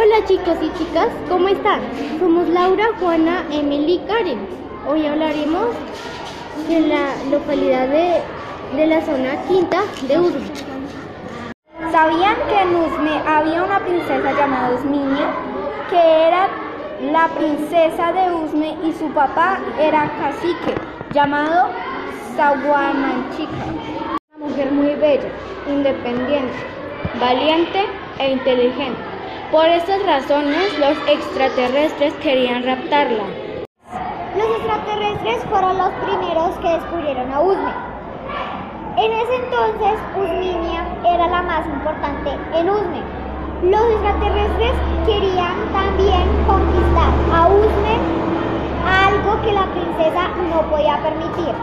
Hola chicos y chicas, ¿cómo están? Somos Laura, Juana, Emily y Karen. Hoy hablaremos de la localidad de, de la zona quinta de Usme. ¿Sabían que en Usme había una princesa llamada Usminia, que era la princesa de Usme y su papá era cacique, llamado Saguamanchica? Una mujer muy bella, independiente, valiente e inteligente. Por estas razones los extraterrestres querían raptarla. Los extraterrestres fueron los primeros que descubrieron a Usme. En ese entonces, Usminia era la más importante en Usme. Los extraterrestres querían también conquistar a Usme, algo que la princesa no podía permitir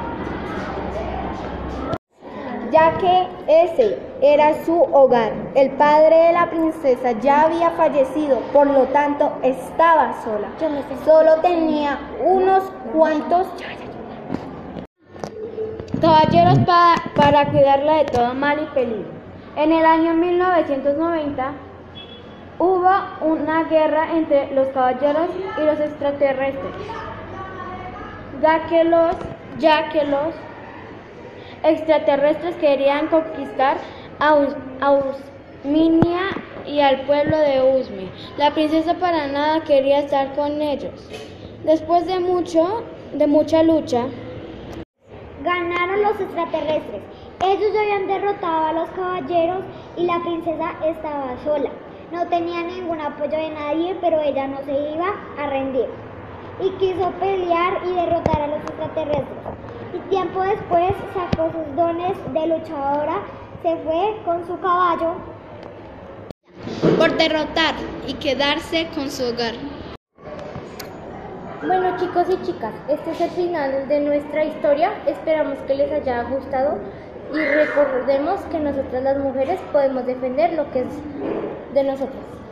ya que ese era su hogar. El padre de la princesa ya había fallecido, por lo tanto estaba sola. Solo tenía unos cuantos caballeros para, para cuidarla de todo mal y peligro. En el año 1990 hubo una guerra entre los caballeros y los extraterrestres, ya que los, ya que los extraterrestres querían conquistar a, Us a Usminia y al pueblo de Usme. La princesa para nada quería estar con ellos. Después de mucho, de mucha lucha, ganaron los extraterrestres. Ellos ya habían derrotado a los caballeros y la princesa estaba sola. No tenía ningún apoyo de nadie, pero ella no se iba a rendir. Y quiso pelear y derrotar a tiempo después sacó sus dones de luchadora, se fue con su caballo por derrotar y quedarse con su hogar. Bueno chicos y chicas, este es el final de nuestra historia, esperamos que les haya gustado y recordemos que nosotras las mujeres podemos defender lo que es de nosotras.